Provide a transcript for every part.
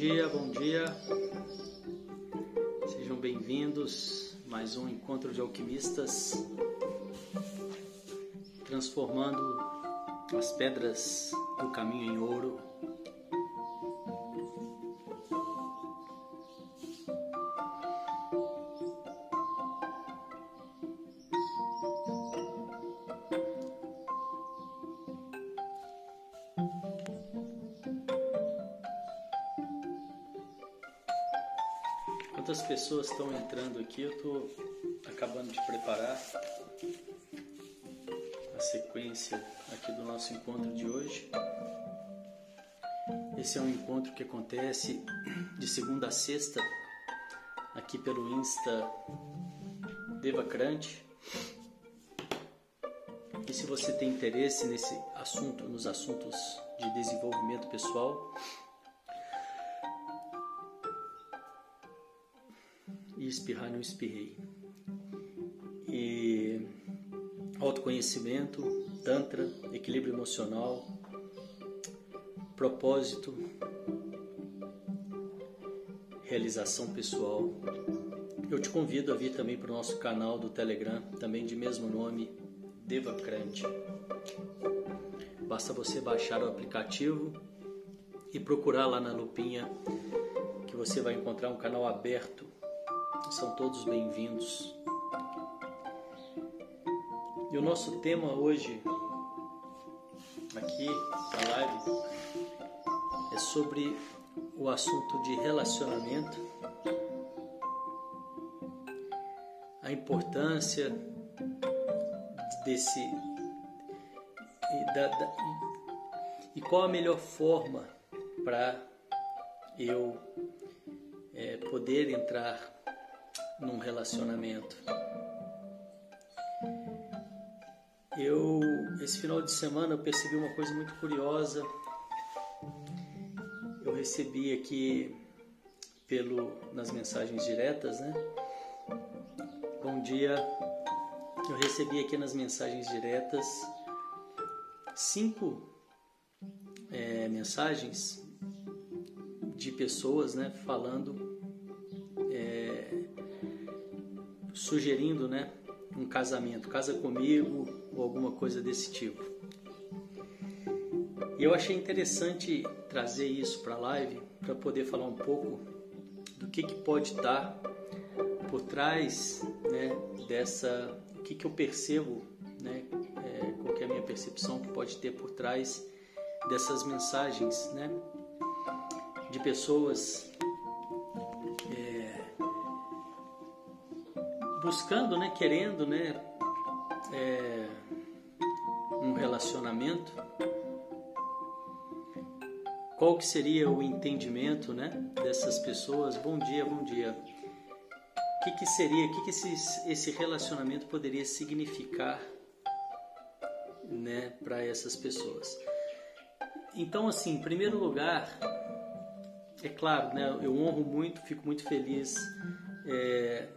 Dia, bom dia. Sejam bem-vindos. Mais um encontro de alquimistas, transformando as pedras do caminho em ouro. Aqui? Eu estou acabando de preparar a sequência aqui do nosso encontro de hoje. Esse é um encontro que acontece de segunda a sexta aqui pelo Insta Devacrante. E se você tem interesse nesse assunto, nos assuntos de desenvolvimento pessoal, e espirrar não espirrei. E autoconhecimento, tantra, equilíbrio emocional, propósito, realização pessoal. Eu te convido a vir também para o nosso canal do Telegram, também de mesmo nome, Devacrante. Basta você baixar o aplicativo e procurar lá na lupinha que você vai encontrar um canal aberto são todos bem-vindos. E o nosso tema hoje, aqui na live, é sobre o assunto de relacionamento, a importância desse. E, da, da, e qual a melhor forma para eu é, poder entrar num relacionamento. Eu esse final de semana eu percebi uma coisa muito curiosa. Eu recebi aqui pelo nas mensagens diretas, né? Bom dia. Eu recebi aqui nas mensagens diretas cinco é, mensagens de pessoas, né, falando sugerindo, né, um casamento, casa comigo ou alguma coisa desse tipo. E eu achei interessante trazer isso para a live para poder falar um pouco do que, que pode estar por trás né, dessa, o que, que eu percebo, né, é, qual é a minha percepção que pode ter por trás dessas mensagens, né, de pessoas buscando, né, querendo, né, é, um relacionamento, qual que seria o entendimento, né, dessas pessoas? Bom dia, bom dia. O que, que seria, o que, que esse, esse relacionamento poderia significar, né, para essas pessoas? Então, assim, em primeiro lugar, é claro, né, eu honro muito, fico muito feliz é,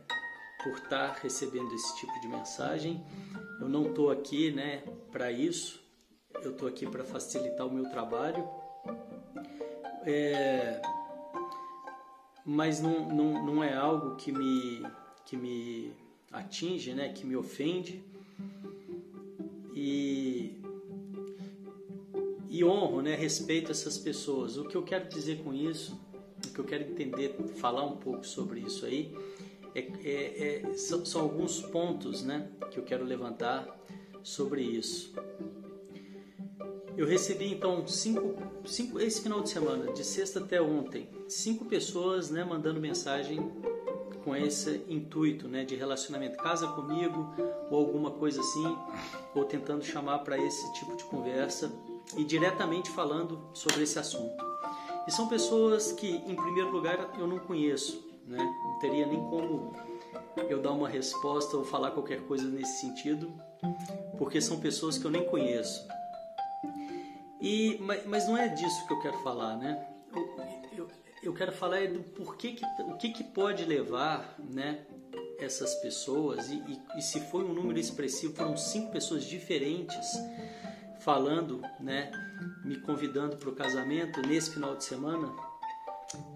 por estar recebendo esse tipo de mensagem. Eu não estou aqui né, para isso, eu estou aqui para facilitar o meu trabalho. É, mas não, não, não é algo que me, que me atinge, né, que me ofende. E, e honro, né, respeito essas pessoas. O que eu quero dizer com isso, o que eu quero entender, falar um pouco sobre isso aí, é, é, é, são, são, alguns pontos né, que eu quero levantar sobre isso. Eu recebi então cinco, cinco, esse final de semana, de sexta até ontem, cinco pessoas né, mandando mensagem com esse intuito né, de relacionamento, casa comigo ou alguma coisa assim, ou tentando chamar para esse tipo de conversa e diretamente falando sobre esse assunto. E são pessoas que, em primeiro lugar, eu não conheço, né? Não teria nem como eu dar uma resposta ou falar qualquer coisa nesse sentido, porque são pessoas que eu nem conheço. E, mas, não é disso que eu quero falar, né? Eu, eu, eu quero falar é do porquê que, o que, que pode levar, né? essas pessoas e, e, e se foi um número expressivo foram cinco pessoas diferentes falando, né, me convidando para o casamento nesse final de semana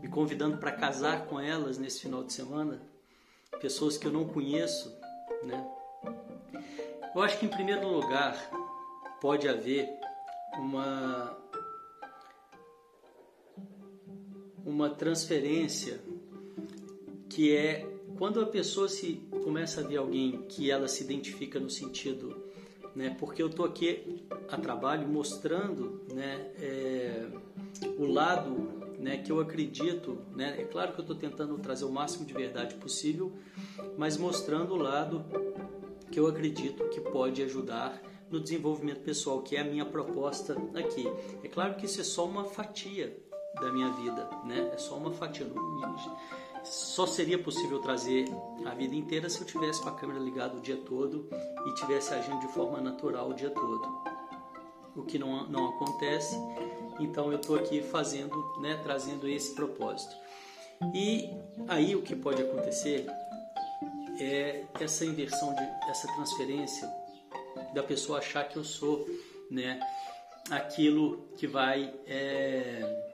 me convidando para casar com elas nesse final de semana, pessoas que eu não conheço, né? Eu acho que em primeiro lugar pode haver uma uma transferência que é quando a pessoa se começa a ver alguém que ela se identifica no sentido, né? Porque eu tô aqui a trabalho mostrando, né? É, o lado né, que eu acredito, né, é claro que eu estou tentando trazer o máximo de verdade possível, mas mostrando o lado que eu acredito que pode ajudar no desenvolvimento pessoal, que é a minha proposta aqui. É claro que isso é só uma fatia da minha vida, né? É só uma fatia. Só seria possível trazer a vida inteira se eu tivesse com a câmera ligada o dia todo e tivesse agindo de forma natural o dia todo. O que não, não acontece então eu estou aqui fazendo, né, trazendo esse propósito. E aí o que pode acontecer é essa inversão de essa transferência da pessoa achar que eu sou, né, aquilo que vai é,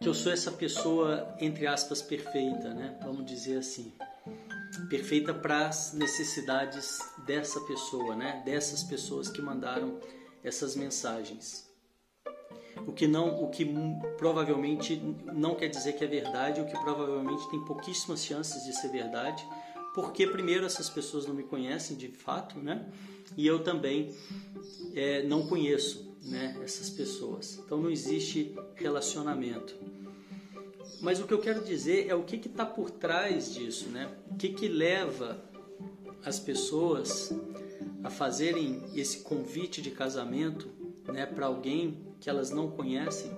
que eu sou essa pessoa entre aspas perfeita, né? Vamos dizer assim, perfeita para as necessidades dessa pessoa, né? Dessas pessoas que mandaram essas mensagens o que não, o que provavelmente não quer dizer que é verdade, o que provavelmente tem pouquíssimas chances de ser verdade, porque primeiro essas pessoas não me conhecem de fato, né? E eu também é, não conheço, né? Essas pessoas. Então não existe relacionamento. Mas o que eu quero dizer é o que está por trás disso, né? O que, que leva as pessoas a fazerem esse convite de casamento, né, para alguém que elas não conhecem.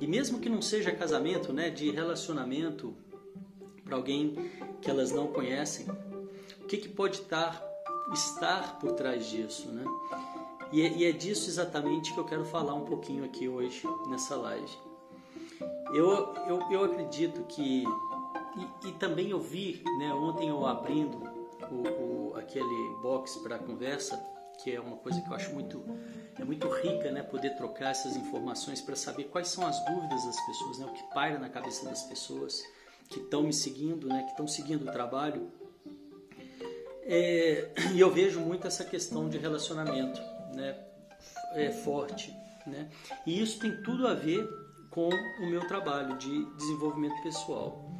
E mesmo que não seja casamento, né, de relacionamento para alguém que elas não conhecem, o que, que pode estar, estar por trás disso, né? E é, e é disso exatamente que eu quero falar um pouquinho aqui hoje nessa live. Eu, eu, eu acredito que e, e, também eu vi, né, ontem eu abrindo o, o aquele box para conversa, que é uma coisa que eu acho muito é muito rica, né, poder trocar essas informações para saber quais são as dúvidas das pessoas, né, o que paira na cabeça das pessoas que estão me seguindo, né, que estão seguindo o trabalho. É, e eu vejo muito essa questão de relacionamento, né, é forte, né, e isso tem tudo a ver com o meu trabalho de desenvolvimento pessoal.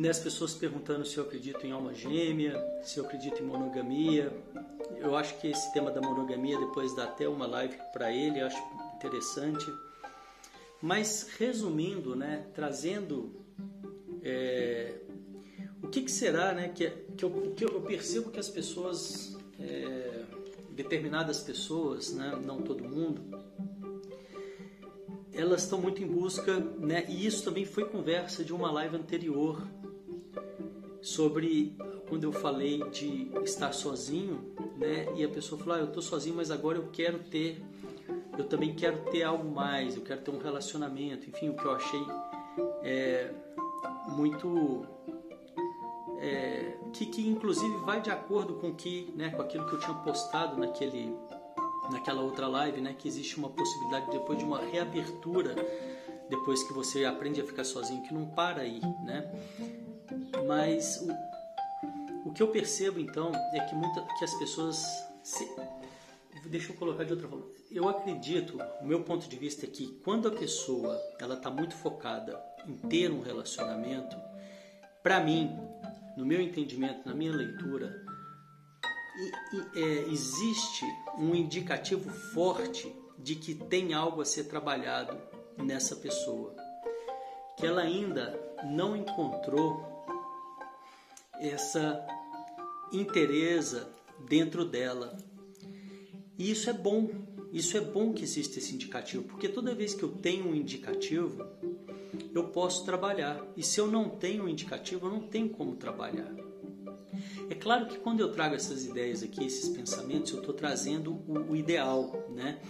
Né, as pessoas perguntando se eu acredito em alma gêmea, se eu acredito em monogamia, eu acho que esse tema da monogamia depois dá até uma live para ele, acho interessante. Mas resumindo, né, trazendo é, o que, que, será, né, que, que, eu, que eu percebo que as pessoas, é, determinadas pessoas, né, não todo mundo, elas estão muito em busca, né, e isso também foi conversa de uma live anterior sobre quando eu falei de estar sozinho, né? E a pessoa falou: ah, eu estou sozinho, mas agora eu quero ter, eu também quero ter algo mais, eu quero ter um relacionamento. Enfim, o que eu achei é, muito é, que, que inclusive vai de acordo com que, né, com aquilo que eu tinha postado naquele, naquela outra live, né, que existe uma possibilidade depois de uma reabertura, depois que você aprende a ficar sozinho, que não para aí, né? Mas o, o que eu percebo então é que, muita, que as pessoas. Se, deixa eu colocar de outra forma. Eu acredito, o meu ponto de vista é que quando a pessoa ela está muito focada em ter um relacionamento, para mim, no meu entendimento, na minha leitura, e, e, é, existe um indicativo forte de que tem algo a ser trabalhado nessa pessoa, que ela ainda não encontrou essa interesa dentro dela. E isso é bom, isso é bom que exista esse indicativo, porque toda vez que eu tenho um indicativo, eu posso trabalhar. E se eu não tenho um indicativo, eu não tenho como trabalhar. É claro que quando eu trago essas ideias aqui, esses pensamentos, eu estou trazendo o, o, ideal, né?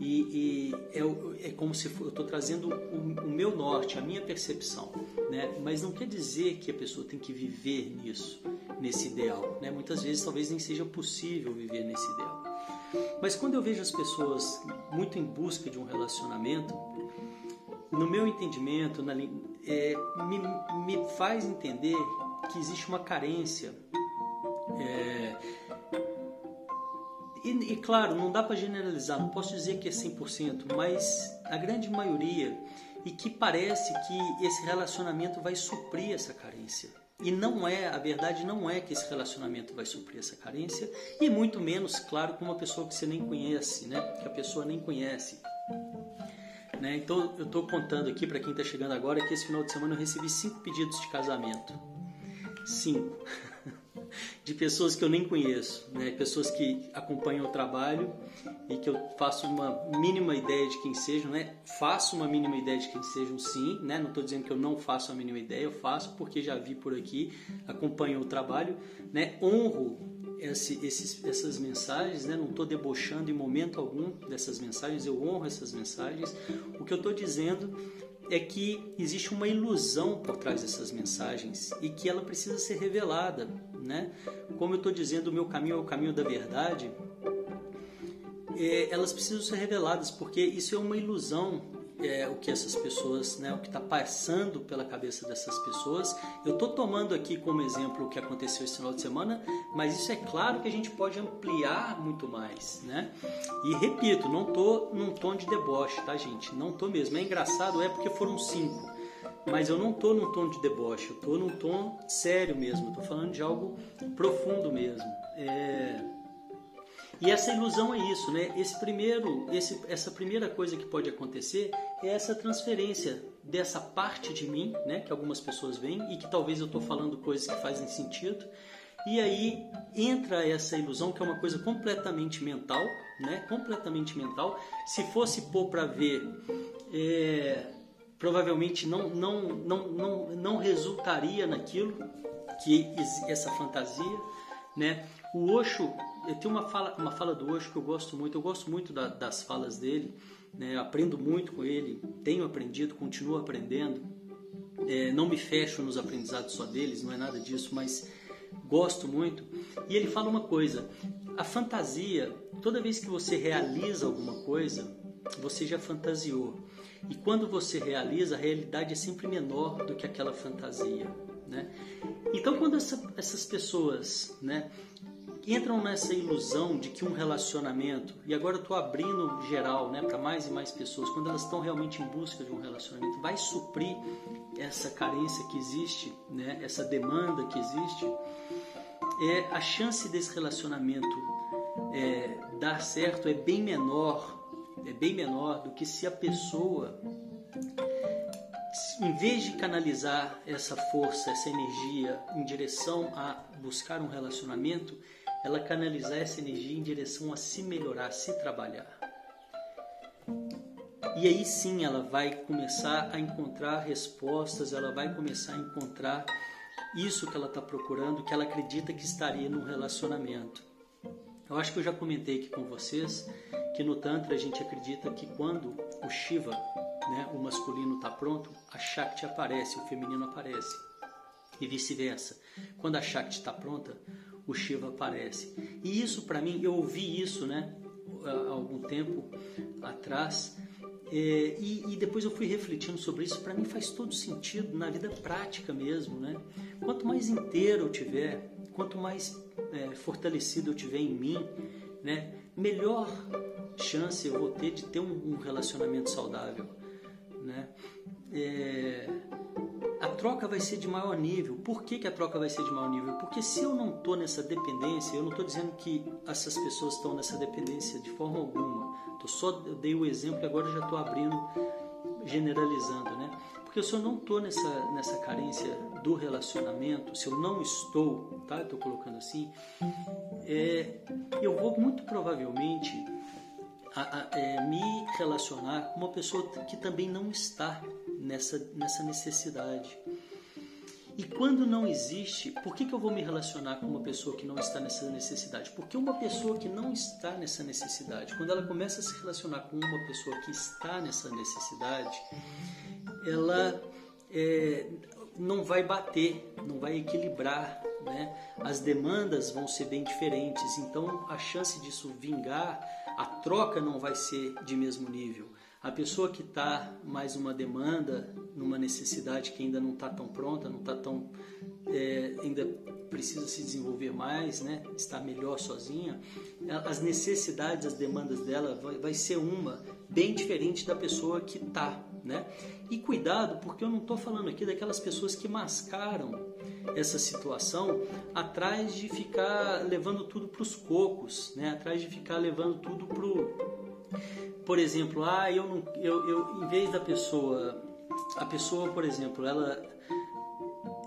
E, e é, é, como se eu estou trazendo o, o, meu norte, a minha percepção, né? Mas não quer dizer que a pessoa tem que viver nisso nesse ideal. Né? Muitas vezes talvez nem seja possível viver nesse ideal. Mas quando eu vejo as pessoas muito em busca de um relacionamento, no meu entendimento, na, é, me, me faz entender que existe uma carência. É, e, e, claro, não dá para generalizar, não posso dizer que é 100%, mas a grande maioria, e que parece que esse relacionamento vai suprir essa carência. E não é, a verdade não é que esse relacionamento vai suprir essa carência, e muito menos, claro, com uma pessoa que você nem conhece, né? que a pessoa nem conhece. Né? Então eu estou contando aqui para quem está chegando agora que esse final de semana eu recebi cinco pedidos de casamento. Cinco. De pessoas que eu nem conheço, né? pessoas que acompanham o trabalho e que eu faço uma mínima ideia de quem sejam, né? Faço uma mínima ideia de quem sejam, sim, né? Não estou dizendo que eu não faço a mínima ideia, eu faço porque já vi por aqui, acompanho o trabalho, né? Honro esse, esses, essas mensagens, né? não estou debochando em momento algum dessas mensagens, eu honro essas mensagens. O que eu estou dizendo é que existe uma ilusão por trás dessas mensagens e que ela precisa ser revelada. Né? Como eu estou dizendo, o meu caminho é o caminho da verdade, é, elas precisam ser reveladas porque isso é uma ilusão é, o que essas pessoas, né, o que está passando pela cabeça dessas pessoas. Eu estou tomando aqui como exemplo o que aconteceu esse final de semana, mas isso é claro que a gente pode ampliar muito mais, né? E repito, não estou num tom de deboche, tá, gente? Não estou mesmo. É engraçado, é porque foram cinco. Mas eu não estou num tom de deboche, eu estou num tom sério mesmo, estou falando de algo profundo mesmo. É... E essa ilusão é isso, né? Esse primeiro, esse, essa primeira coisa que pode acontecer é essa transferência dessa parte de mim, né? Que algumas pessoas veem e que talvez eu estou falando coisas que fazem sentido. E aí entra essa ilusão que é uma coisa completamente mental, né? Completamente mental. Se fosse pôr para ver, é, provavelmente não, não, não, não, não resultaria naquilo que essa fantasia, né? O Osho eu tenho uma fala, uma fala do Osho que eu gosto muito. Eu gosto muito da, das falas dele, né? aprendo muito com ele, tenho aprendido, continuo aprendendo. É, não me fecho nos aprendizados só deles, não é nada disso, mas gosto muito. E ele fala uma coisa: a fantasia, toda vez que você realiza alguma coisa, você já fantasiou. E quando você realiza, a realidade é sempre menor do que aquela fantasia. Né? Então, quando essa, essas pessoas né, entram nessa ilusão de que um relacionamento, e agora eu estou abrindo geral né, para mais e mais pessoas, quando elas estão realmente em busca de um relacionamento, vai suprir essa carência que existe, né, essa demanda que existe, é, a chance desse relacionamento é, dar certo é bem menor, é bem menor do que se a pessoa em vez de canalizar essa força, essa energia em direção a buscar um relacionamento, ela canalizar essa energia em direção a se melhorar, a se trabalhar. E aí sim ela vai começar a encontrar respostas, ela vai começar a encontrar isso que ela está procurando, que ela acredita que estaria num relacionamento. Eu acho que eu já comentei aqui com vocês que no Tantra a gente acredita que quando o Shiva, né, o masculino está pronto, a Shakti aparece, o feminino aparece. E vice-versa. Quando a Shakti está pronta, o Shiva aparece. E isso para mim, eu ouvi isso, né, há algum tempo atrás, é, e, e, depois eu fui refletindo sobre isso. Para mim faz todo sentido na vida prática mesmo, né? Quanto mais inteiro eu tiver, quanto mais é, fortalecido eu tiver em mim, né, melhor chance eu vou ter de ter um, um relacionamento saudável, né? É, a troca vai ser de maior nível. Por que, que a troca vai ser de maior nível? Porque se eu não estou nessa dependência, eu não estou dizendo que essas pessoas estão nessa dependência de forma alguma. Tô só eu dei o exemplo e agora já estou abrindo, generalizando, né? Porque se eu não estou nessa, nessa carência do relacionamento, se eu não estou, tá? Estou colocando assim, é, eu vou muito provavelmente a, a, é, me relacionar com uma pessoa que também não está nessa, nessa necessidade. E quando não existe, por que, que eu vou me relacionar com uma pessoa que não está nessa necessidade? Porque uma pessoa que não está nessa necessidade, quando ela começa a se relacionar com uma pessoa que está nessa necessidade, ela é, não vai bater, não vai equilibrar, né? As demandas vão ser bem diferentes, então a chance disso vingar, a troca não vai ser de mesmo nível A pessoa que está mais uma demanda, numa necessidade que ainda não está tão pronta, não está tão é, ainda precisa se desenvolver mais, né? Está melhor sozinha. As necessidades, as demandas dela vai, vai ser uma bem diferente da pessoa que está, né? E cuidado, porque eu não estou falando aqui daquelas pessoas que mascaram essa situação atrás de ficar levando tudo para os cocos, né? Atrás de ficar levando tudo pro por exemplo, ah, eu não, eu, eu, em vez da pessoa, a pessoa, por exemplo, ela,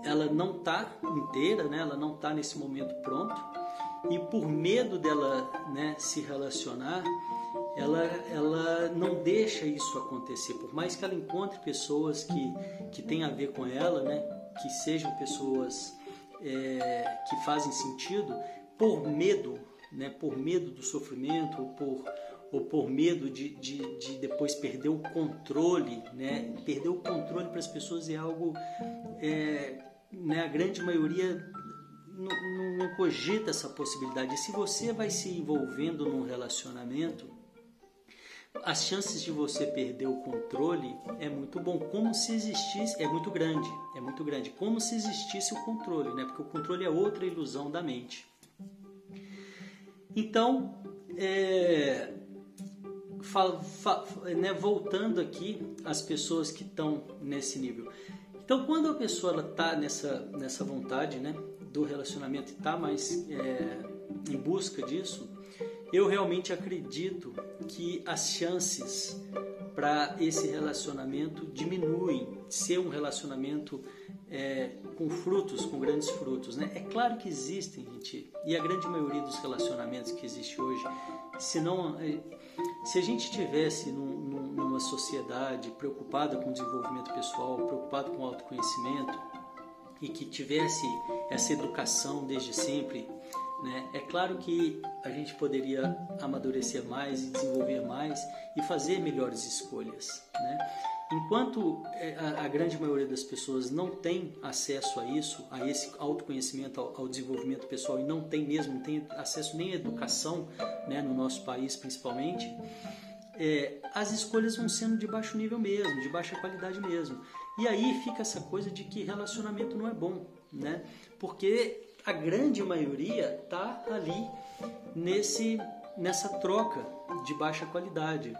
ela não está inteira, né? Ela não está nesse momento pronto e por medo dela, né, se relacionar, ela, ela não deixa isso acontecer. Por mais que ela encontre pessoas que, que têm a ver com ela, né, que sejam pessoas é, que fazem sentido, por medo, né, por medo do sofrimento ou por ou por medo de, de, de, depois perder o controle, né? Perder o controle para as pessoas é algo, é, né? A grande maioria não, não, não cogita essa possibilidade. E se você vai se envolvendo num relacionamento, as chances de você perder o controle é muito bom, como se existisse, é muito grande, é muito grande, como se existisse o controle, né? Porque o controle é outra ilusão da mente. Então, é, né, voltando aqui às pessoas que estão nesse nível. Então, quando a pessoa está nessa, nessa vontade né, do relacionamento e está mais é, em busca disso, eu realmente acredito que as chances para esse relacionamento diminuem, ser um relacionamento é, com frutos, com grandes frutos. Né? É claro que existem, gente, e a grande maioria dos relacionamentos que existe hoje, se não é, se a gente tivesse num, numa sociedade preocupada com o desenvolvimento pessoal, preocupada com o autoconhecimento e que tivesse essa educação desde sempre, né, é claro que a gente poderia amadurecer mais e desenvolver mais e fazer melhores escolhas. Né? Enquanto é, a, grande maioria das pessoas não tem acesso a isso, a esse autoconhecimento, ao desenvolvimento pessoal e não tem mesmo, não tem acesso nem à educação, né, no nosso país principalmente, é, as escolhas vão sendo de baixo nível mesmo, de baixa qualidade mesmo. E aí fica essa coisa de que relacionamento não é bom, né? Porque a grande maioria tá ali nesse nessa troca de baixa qualidade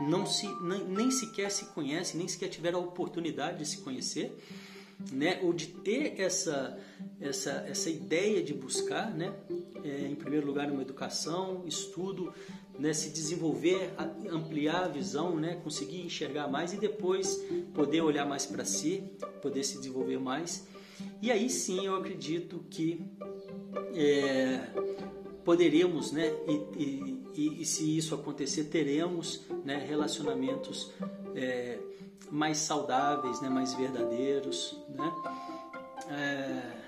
não se, nem, nem sequer se conhece, nem sequer tiveram a oportunidade de se conhecer, né? ou de ter essa, essa, essa ideia de buscar, né? É, em primeiro lugar, uma educação, estudo, né? se desenvolver, ampliar a visão, né? conseguir enxergar mais e depois poder olhar mais para si, poder se desenvolver mais. E aí sim eu acredito que é, poderíamos, né? E, e, e, e se isso acontecer, teremos né, relacionamentos é, mais saudáveis, né, mais verdadeiros. Né? É,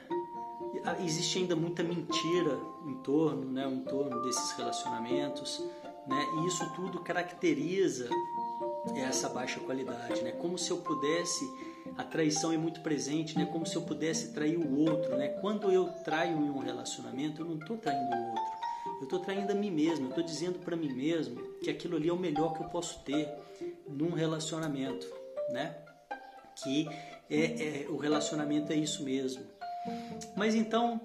existe ainda muita mentira em torno, né, em torno desses relacionamentos, né, e isso tudo caracteriza essa baixa qualidade, né? Como se eu pudesse, a traição é muito presente, né? Como se eu pudesse trair o outro, né? Quando eu traio em um relacionamento, eu não estou traindo o outro, eu estou traindo a mim mesmo, eu estou dizendo para mim mesmo que aquilo ali é o melhor que eu posso ter num relacionamento, né? Que é, é o relacionamento é isso mesmo. Mas então,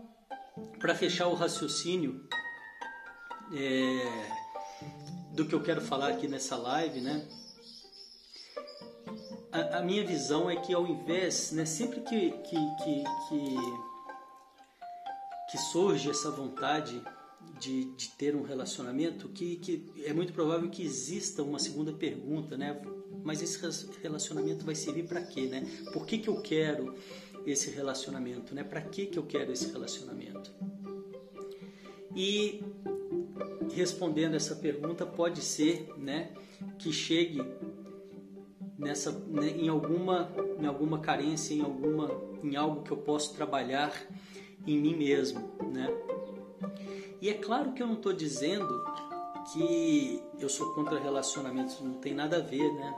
para fechar o raciocínio é, do que eu quero falar aqui nessa live, né? A, a minha visão é que ao invés, né, sempre que, que, que, que, que surge essa vontade de, de ter um relacionamento, que, que é muito provável que exista uma segunda pergunta, né? Mas esse relacionamento vai servir para quê, né? Por que, que eu quero esse relacionamento, né? Para que, que eu quero esse relacionamento? E respondendo essa pergunta pode ser, né, que chegue nessa né, em alguma em alguma carência, em alguma em algo que eu posso trabalhar em mim mesmo, né? E é claro que eu não estou dizendo que eu sou contra relacionamentos, não tem nada a ver, né?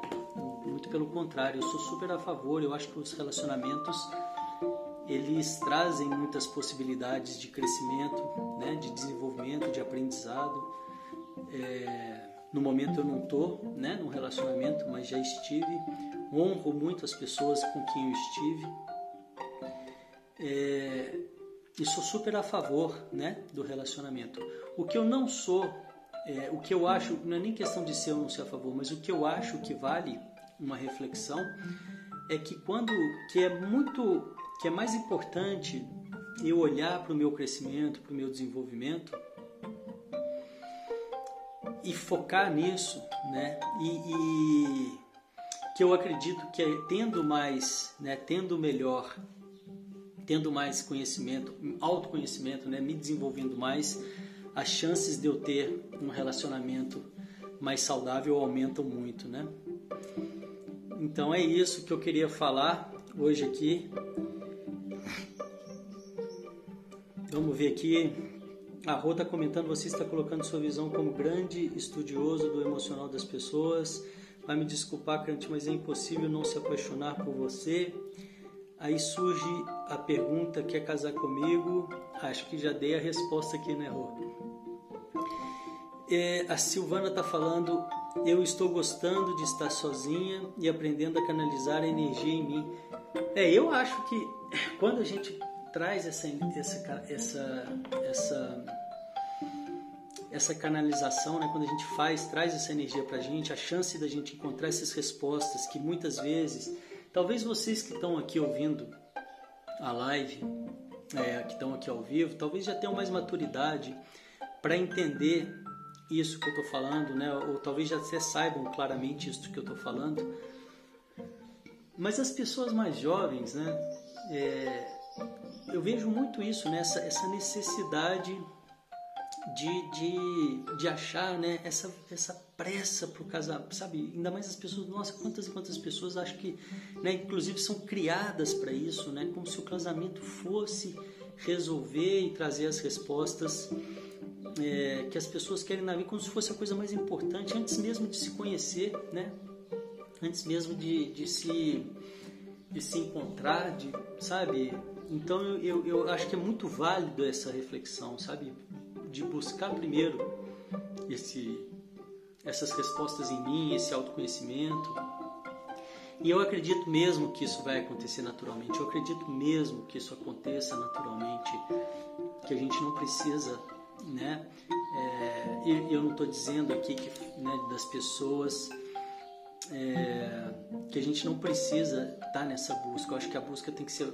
Muito pelo contrário, eu sou super a favor. Eu acho que os relacionamentos eles trazem muitas possibilidades de crescimento, né? de desenvolvimento, de aprendizado. É... No momento eu não estou né, num relacionamento, mas já estive. Honro muito as pessoas com quem eu estive. É, e sou super a favor né, do relacionamento. O que eu não sou, é, o que eu acho, não é nem questão de ser ou não ser a favor, mas o que eu acho que vale uma reflexão é que quando que é muito que é mais importante eu olhar para o meu crescimento, para o meu desenvolvimento e focar nisso, né? E, e que eu acredito que é tendo mais, né, tendo melhor, tendo mais conhecimento, autoconhecimento, né, me desenvolvendo mais, as chances de eu ter um relacionamento mais saudável aumentam muito, né? Então é isso que eu queria falar hoje aqui. Vamos ver aqui. A Rô está comentando, você está colocando sua visão como grande estudioso do emocional das pessoas. Vai me desculpar, Crante, mas é impossível não se apaixonar por você. Aí surge a pergunta: quer casar comigo? Acho que já dei a resposta aqui, né, Rô? É, a Silvana está falando: eu estou gostando de estar sozinha e aprendendo a canalizar a energia em mim. É, eu acho que quando a gente traz essa, essa, essa, essa, essa canalização, né? quando a gente faz, traz essa energia para a gente, a chance da gente encontrar essas respostas que muitas vezes, talvez vocês que estão aqui ouvindo a live, é, que estão aqui ao vivo, talvez já tenham mais maturidade para entender isso que eu estou falando, né? ou talvez já até saibam claramente isso que eu estou falando. Mas as pessoas mais jovens, né? É, eu vejo muito isso, né? essa, essa necessidade de, de, de achar né? essa, essa pressa para o casamento, sabe? Ainda mais as pessoas, nossa, quantas e quantas pessoas acho que, né? inclusive, são criadas para isso, né? como se o casamento fosse resolver e trazer as respostas é, que as pessoas querem na vida, como se fosse a coisa mais importante, antes mesmo de se conhecer, né? antes mesmo de, de, se, de se encontrar, de, sabe? Então eu, eu, acho que é muito válido essa reflexão, sabe? De buscar primeiro esse, essas respostas em mim, esse autoconhecimento. E eu acredito mesmo que isso vai acontecer naturalmente. Eu acredito mesmo que isso aconteça naturalmente. Que a gente não precisa, né? É, eu não estou dizendo aqui que né, das pessoas é, que a gente não precisa estar tá nessa busca. Eu acho que a busca tem que ser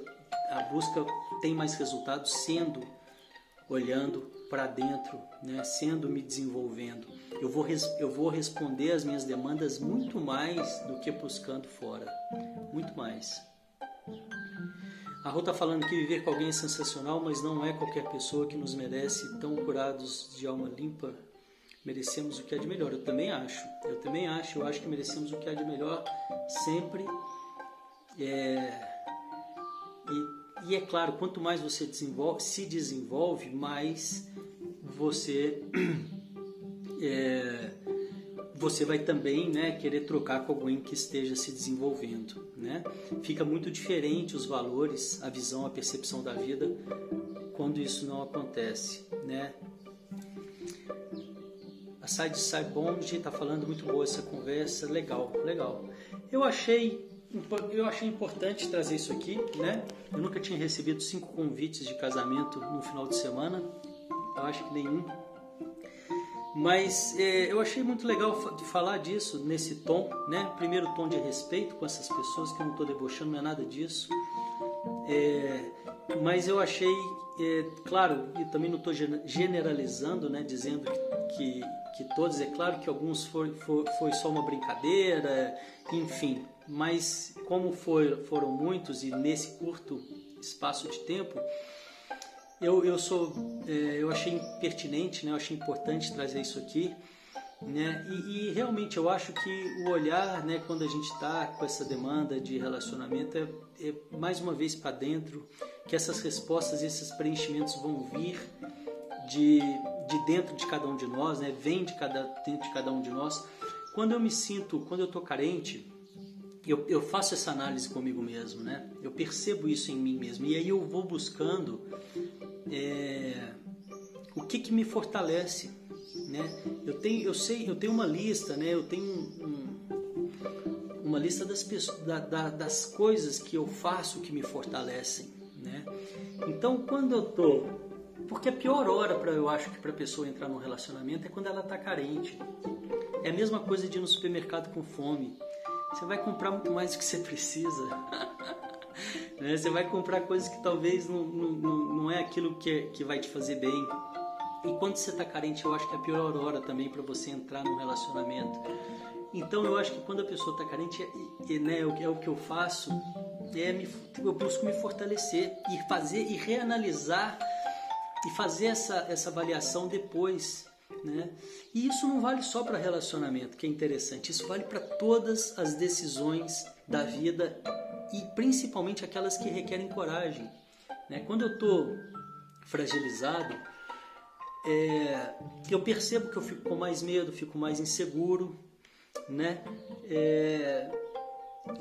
a busca tem mais resultados sendo olhando para dentro, né? sendo me desenvolvendo. Eu vou, eu vou responder as minhas demandas muito mais do que buscando fora. Muito mais. A Rô está falando que viver com alguém é sensacional, mas não é qualquer pessoa que nos merece tão curados de alma limpa. Merecemos o que há de melhor. Eu também acho. Eu também acho. Eu acho que merecemos o que há de melhor sempre. É, e, e é claro, quanto mais você desenvolve, se desenvolve, mais você é, você vai também né, querer trocar com alguém que esteja se desenvolvendo. Né? Fica muito diferente os valores, a visão, a percepção da vida quando isso não acontece. Né? Side Side Bond está falando muito boa essa conversa, legal, legal. Eu achei eu achei importante trazer isso aqui, né? Eu nunca tinha recebido cinco convites de casamento no final de semana, eu acho que nenhum. Mas é, eu achei muito legal de falar disso nesse tom, né? Primeiro tom de respeito com essas pessoas, que eu não estou debochando, não é nada disso. É, mas eu achei, é, claro, e também não estou generalizando, né? Dizendo que, que, todos, é claro que alguns foi, foi, foi só uma brincadeira, enfim mas como foi, foram muitos e nesse curto espaço de tempo, eu, eu sou é, eu achei pertinente, né? Eu achei importante trazer isso aqui, né? E, e realmente eu acho que o olhar, né? Quando a gente está com essa demanda de relacionamento é, é mais uma vez para dentro, que essas respostas, esses preenchimentos vão vir de, de dentro de cada um de nós, né? Vem de cada dentro de cada um de nós. Quando eu me sinto, quando eu estou carente, eu, eu faço essa análise comigo mesmo, né? Eu percebo isso em mim mesmo e aí eu vou buscando é, o que, que me fortalece, né? Eu tenho, eu sei, eu tenho uma lista, né? Eu tenho um, uma lista das, pessoas, da, da, das coisas que eu faço que me fortalecem, né? Então, quando eu tô, porque a pior hora para eu acho que para a pessoa entrar num relacionamento é quando ela tá carente. É a mesma coisa de ir no supermercado com fome. Você vai comprar muito mais do que você precisa. né? Você vai comprar coisas que talvez não, não, não é aquilo que, que vai te fazer bem. E quando você está carente, eu acho que é a pior hora também para você entrar num relacionamento. Então eu acho que quando a pessoa está carente, é, né, é o que eu faço, é me, eu busco me fortalecer e fazer e reanalisar e fazer essa, essa avaliação depois. Né? E isso não vale só para relacionamento, que é interessante, isso vale para todas as decisões da vida e principalmente aquelas que requerem coragem. Né? Quando eu estou fragilizado, é, eu percebo que eu fico com mais medo, fico mais inseguro, né? É,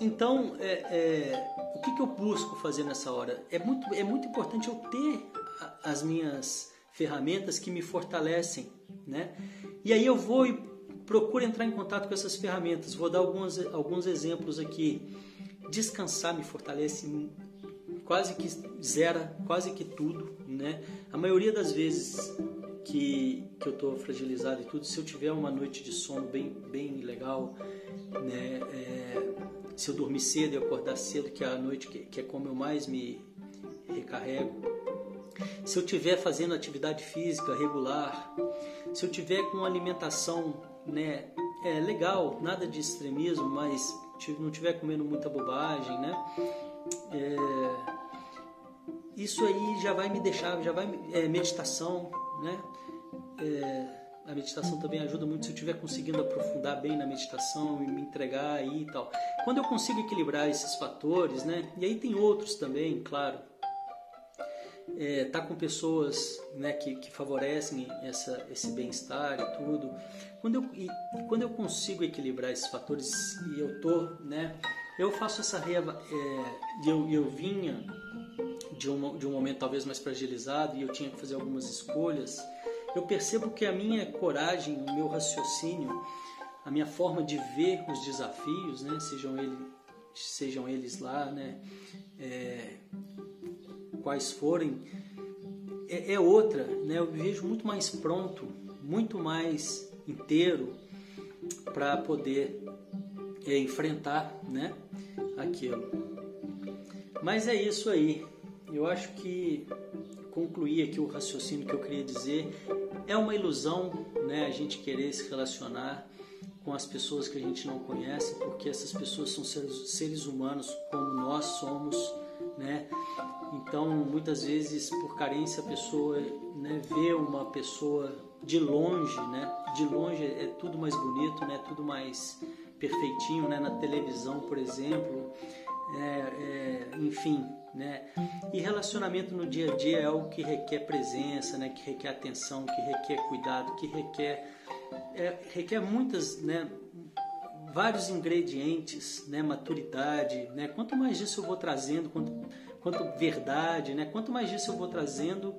então, é, é, o que, que, eu busco fazer nessa hora? É muito, é muito importante eu ter as minhas ferramentas que me fortalecem, né? E aí eu vou e procuro entrar em contato com essas ferramentas. Vou dar alguns, alguns exemplos aqui. Descansar me fortalece quase que zera quase que tudo, né? A maioria das vezes que, que eu estou fragilizado e tudo, se eu tiver uma noite de sono bem, bem legal, né? É, se eu dormir cedo e acordar cedo, que é a noite que, que é como eu mais me recarrego, se eu estiver fazendo atividade física regular, se eu tiver com alimentação né, é legal, nada de extremismo, mas não estiver comendo muita bobagem, né? É, isso aí já vai me deixar, já vai é, meditação, né? É, a meditação também ajuda muito se eu estiver conseguindo aprofundar bem na meditação e me entregar aí e tal. Quando eu consigo equilibrar esses fatores, né? E aí tem outros também, claro. É, tá com pessoas né, que, que favorecem essa, esse bem-estar e tudo. Quando eu, e, quando eu consigo equilibrar esses fatores e eu tô, né? Eu faço essa reva, é, eu, eu vinha de um, de um momento talvez mais fragilizado e eu tinha que fazer algumas escolhas, eu percebo que a minha coragem, o meu raciocínio, a minha forma de ver os desafios, né, sejam, ele, sejam eles lá, né, é, quais forem, é, é, outra. Né, eu vejo muito mais pronto, muito mais inteiro para poder é, enfrentar né, aquilo. Mas é isso aí. Eu acho que concluir aqui o raciocínio que eu queria dizer é uma ilusão, né, a gente querer se relacionar com as pessoas que a gente não conhece, porque essas pessoas são seres, seres humanos como nós somos, né? Então, muitas vezes, por carência, a pessoa né, vê uma pessoa de longe, né? De longe é tudo mais bonito, né? Tudo mais perfeitinho, né? Na televisão, por exemplo, é, é, enfim, né? E relacionamento no dia a dia é algo que requer presença, né? Que requer atenção, que requer cuidado, que requer é, requer muitas, né? Vários ingredientes, né? Maturidade, né? Quanto mais disso eu vou trazendo, quanto, quanto verdade, né? Quanto mais disso eu vou trazendo,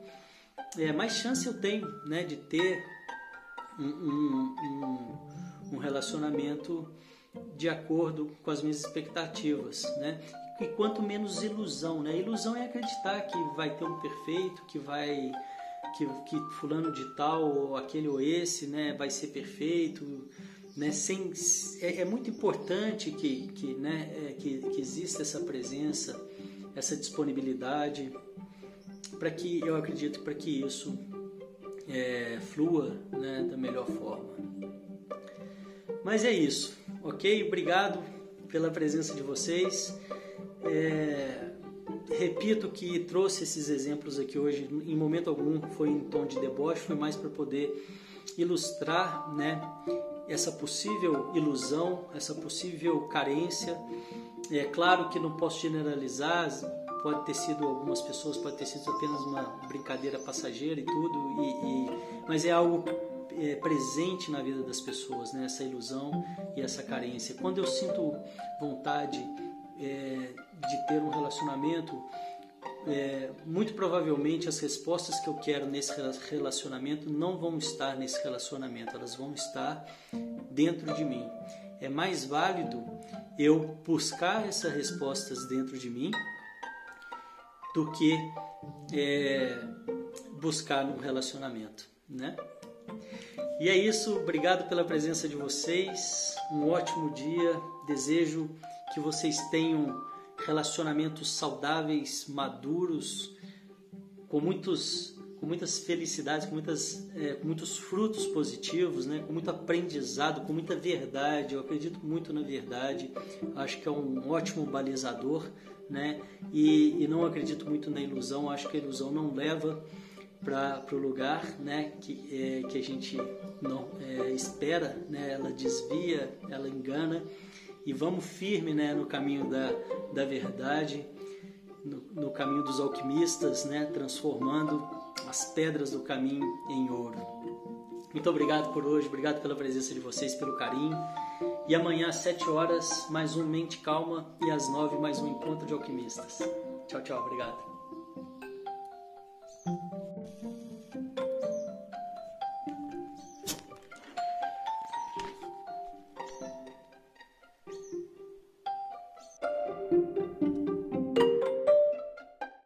é, mais chance eu tenho, né? De ter um, um, um, relacionamento de acordo com as minhas expectativas, né? E quanto menos ilusão, né? Ilusão é acreditar que vai ter um perfeito, que vai que, que fulano de tal ou aquele ou esse, né, vai ser perfeito, né? Sem é, é muito importante que que né é, que, que exista essa presença, essa disponibilidade para que eu acredito para que isso é, flua né, da melhor forma. Mas é isso, ok? Obrigado pela presença de vocês. É, repito que trouxe esses exemplos aqui hoje, em momento algum foi em tom de deboche, foi mais para poder ilustrar né, essa possível ilusão, essa possível carência. É claro que não posso generalizar, pode ter sido algumas pessoas, pode ter sido apenas uma brincadeira passageira e tudo, e, e mas é algo é, presente na vida das pessoas, né? essa ilusão e essa carência. Quando eu sinto vontade é, de ter um relacionamento, é, muito provavelmente as respostas que eu quero nesse relacionamento não vão estar nesse relacionamento, elas vão estar dentro de mim. É mais válido eu buscar essas respostas dentro de mim do que é, buscar num relacionamento, né? E é isso, obrigado pela presença de vocês, um ótimo dia, desejo que vocês tenham relacionamentos saudáveis, maduros, com muitos com muitas felicidades, com, muitas, é, com muitos frutos positivos, né? com muito aprendizado, com muita verdade. Eu acredito muito na verdade, acho que é um ótimo balizador né? e, e não acredito muito na ilusão, acho que a ilusão não leva para o lugar né? que, é, que a gente não é, espera, né? ela desvia, ela engana e vamos firme né, no caminho da, da verdade, no, no caminho dos alquimistas, né, transformando as pedras do caminho em ouro. Muito obrigado por hoje, obrigado pela presença de vocês, pelo carinho. E amanhã às 7 horas, mais um Mente Calma e às 9 mais um Encontro de Alquimistas. Tchau, tchau, obrigado.